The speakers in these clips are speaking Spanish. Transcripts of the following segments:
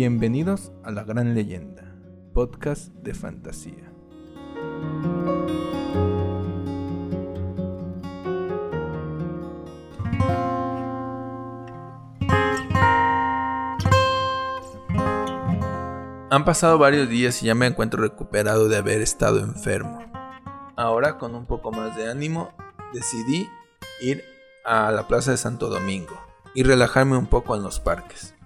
Bienvenidos a La Gran Leyenda, podcast de fantasía. Han pasado varios días y ya me encuentro recuperado de haber estado enfermo. Ahora con un poco más de ánimo decidí ir a la Plaza de Santo Domingo y relajarme un poco en los parques.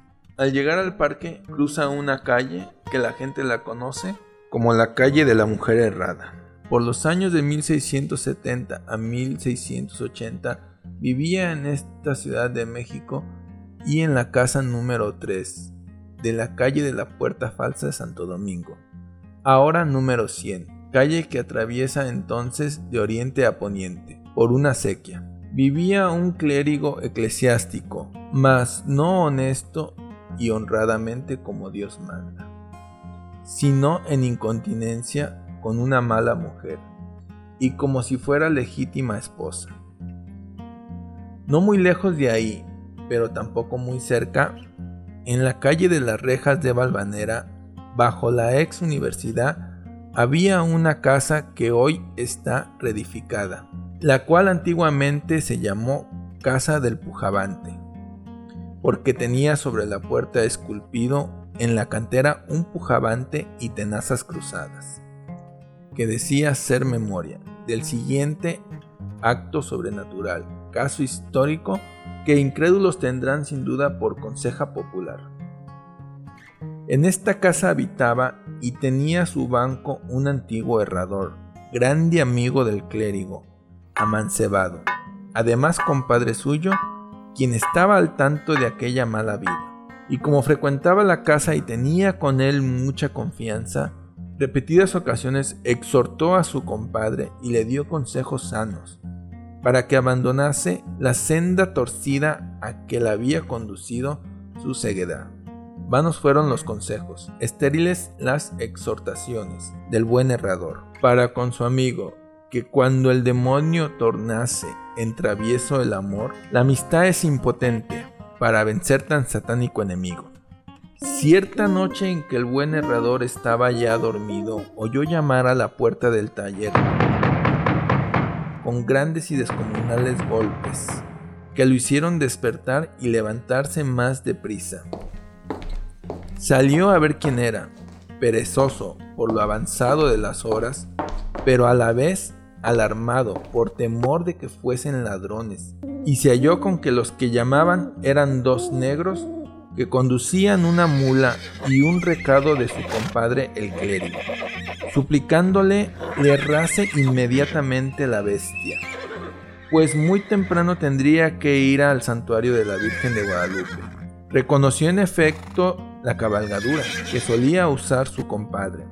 Al llegar al parque cruza una calle que la gente la conoce como la calle de la mujer errada. Por los años de 1670 a 1680 vivía en esta ciudad de México y en la casa número 3 de la calle de la Puerta Falsa de Santo Domingo, ahora número 100, calle que atraviesa entonces de oriente a poniente, por una sequía. Vivía un clérigo eclesiástico, mas no honesto y honradamente como Dios manda, sino en incontinencia con una mala mujer, y como si fuera legítima esposa. No muy lejos de ahí, pero tampoco muy cerca, en la calle de las Rejas de Valvanera, bajo la ex universidad, había una casa que hoy está reedificada, la cual antiguamente se llamó Casa del Pujabante, porque tenía sobre la puerta esculpido en la cantera un pujabante y tenazas cruzadas, que decía ser memoria del siguiente acto sobrenatural, caso histórico que incrédulos tendrán sin duda por conseja popular. En esta casa habitaba y tenía su banco un antiguo herrador, grande amigo del clérigo, amancebado, además compadre suyo, quien estaba al tanto de aquella mala vida. Y como frecuentaba la casa y tenía con él mucha confianza, repetidas ocasiones exhortó a su compadre y le dio consejos sanos, para que abandonase la senda torcida a que la había conducido su ceguedad. Vanos fueron los consejos, estériles las exhortaciones del buen errador, para con su amigo, que cuando el demonio tornase en travieso el amor, la amistad es impotente para vencer tan satánico enemigo. Cierta noche en que el buen errador estaba ya dormido, oyó llamar a la puerta del taller con grandes y descomunales golpes, que lo hicieron despertar y levantarse más deprisa. Salió a ver quién era, perezoso por lo avanzado de las horas, pero a la vez alarmado por temor de que fuesen ladrones, y se halló con que los que llamaban eran dos negros que conducían una mula y un recado de su compadre el clérigo, suplicándole le errase inmediatamente la bestia, pues muy temprano tendría que ir al santuario de la Virgen de Guadalupe. Reconoció en efecto la cabalgadura que solía usar su compadre,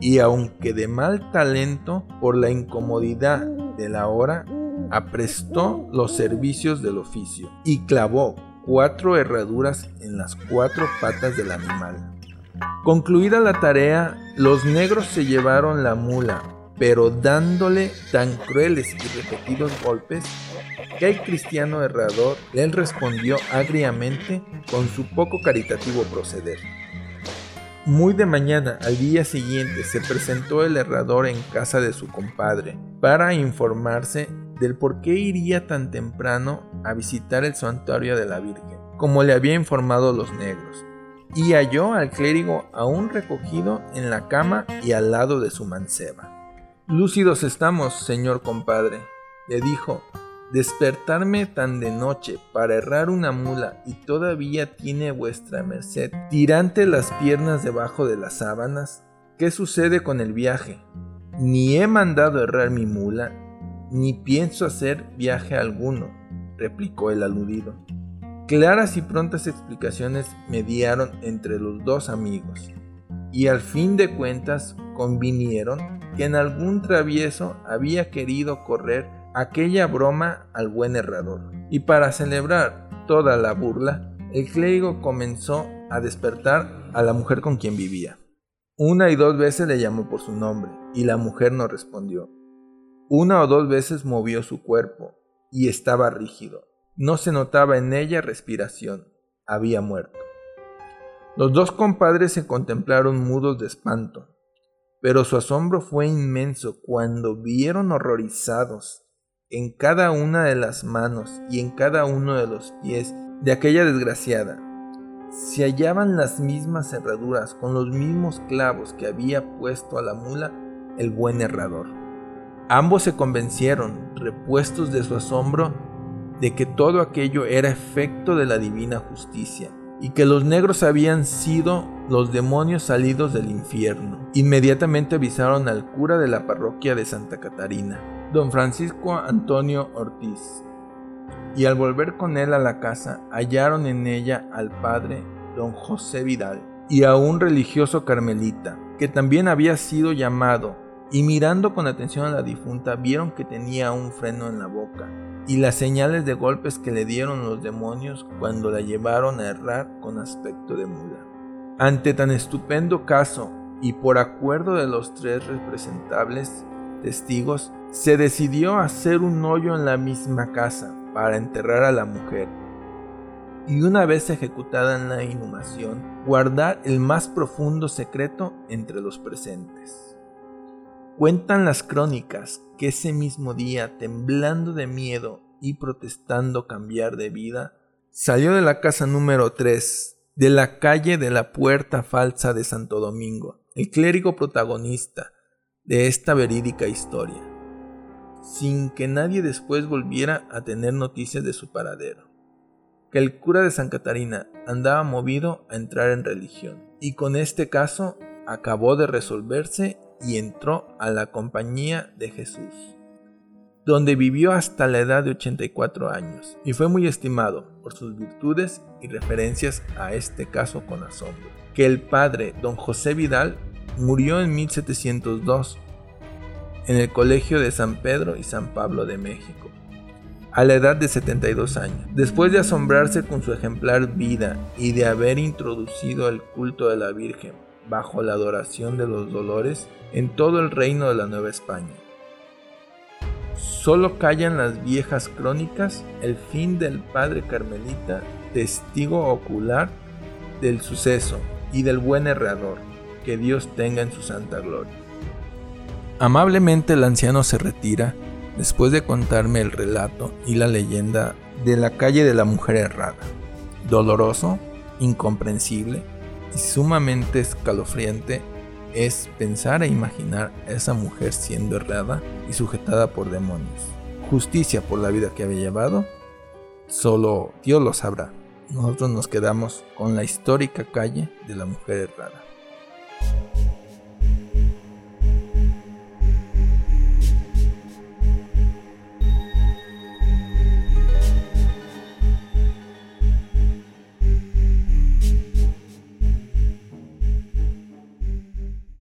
y aunque de mal talento por la incomodidad de la hora, aprestó los servicios del oficio y clavó cuatro herraduras en las cuatro patas del animal. Concluida la tarea, los negros se llevaron la mula, pero dándole tan crueles y repetidos golpes que el cristiano herrador le respondió agriamente con su poco caritativo proceder. Muy de mañana al día siguiente se presentó el herrador en casa de su compadre para informarse del por qué iría tan temprano a visitar el santuario de la Virgen, como le había informado los negros, y halló al clérigo aún recogido en la cama y al lado de su manceba. Lúcidos estamos, señor compadre, le dijo, despertarme tan de noche para errar una mula y todavía tiene vuestra merced tirante las piernas debajo de las sábanas. ¿Qué sucede con el viaje? Ni he mandado errar mi mula, ni pienso hacer viaje alguno, replicó el aludido. Claras y prontas explicaciones mediaron entre los dos amigos, y al fin de cuentas convinieron que en algún travieso había querido correr aquella broma al buen errador. Y para celebrar toda la burla, el clérigo comenzó a despertar a la mujer con quien vivía. Una y dos veces le llamó por su nombre, y la mujer no respondió. Una o dos veces movió su cuerpo y estaba rígido. No se notaba en ella respiración. Había muerto. Los dos compadres se contemplaron mudos de espanto, pero su asombro fue inmenso cuando vieron horrorizados en cada una de las manos y en cada uno de los pies de aquella desgraciada. Se hallaban las mismas cerraduras con los mismos clavos que había puesto a la mula el buen herrador. Ambos se convencieron, repuestos de su asombro, de que todo aquello era efecto de la divina justicia y que los negros habían sido los demonios salidos del infierno. Inmediatamente avisaron al cura de la parroquia de Santa Catarina, don Francisco Antonio Ortiz, y al volver con él a la casa hallaron en ella al padre don José Vidal y a un religioso carmelita, que también había sido llamado, y mirando con atención a la difunta vieron que tenía un freno en la boca y las señales de golpes que le dieron los demonios cuando la llevaron a errar con aspecto de mula. Ante tan estupendo caso, y por acuerdo de los tres representables testigos, se decidió hacer un hoyo en la misma casa para enterrar a la mujer, y una vez ejecutada en la inhumación, guardar el más profundo secreto entre los presentes. Cuentan las crónicas que ese mismo día, temblando de miedo y protestando cambiar de vida, salió de la casa número 3 de la calle de la Puerta Falsa de Santo Domingo, el clérigo protagonista de esta verídica historia, sin que nadie después volviera a tener noticias de su paradero. Que el cura de San Catarina andaba movido a entrar en religión, y con este caso acabó de resolverse y entró a la compañía de Jesús, donde vivió hasta la edad de 84 años y fue muy estimado por sus virtudes y referencias a este caso con asombro. Que el padre don José Vidal murió en 1702 en el Colegio de San Pedro y San Pablo de México, a la edad de 72 años. Después de asombrarse con su ejemplar vida y de haber introducido el culto de la Virgen bajo la adoración de los dolores en todo el reino de la Nueva España. Solo callan las viejas crónicas el fin del padre Carmelita, testigo ocular del suceso y del buen herrador, que Dios tenga en su santa gloria. Amablemente el anciano se retira después de contarme el relato y la leyenda de la calle de la mujer errada. Doloroso, incomprensible, y sumamente escalofriante es pensar e imaginar a esa mujer siendo errada y sujetada por demonios. Justicia por la vida que había llevado, solo Dios lo sabrá. Nosotros nos quedamos con la histórica calle de la mujer errada.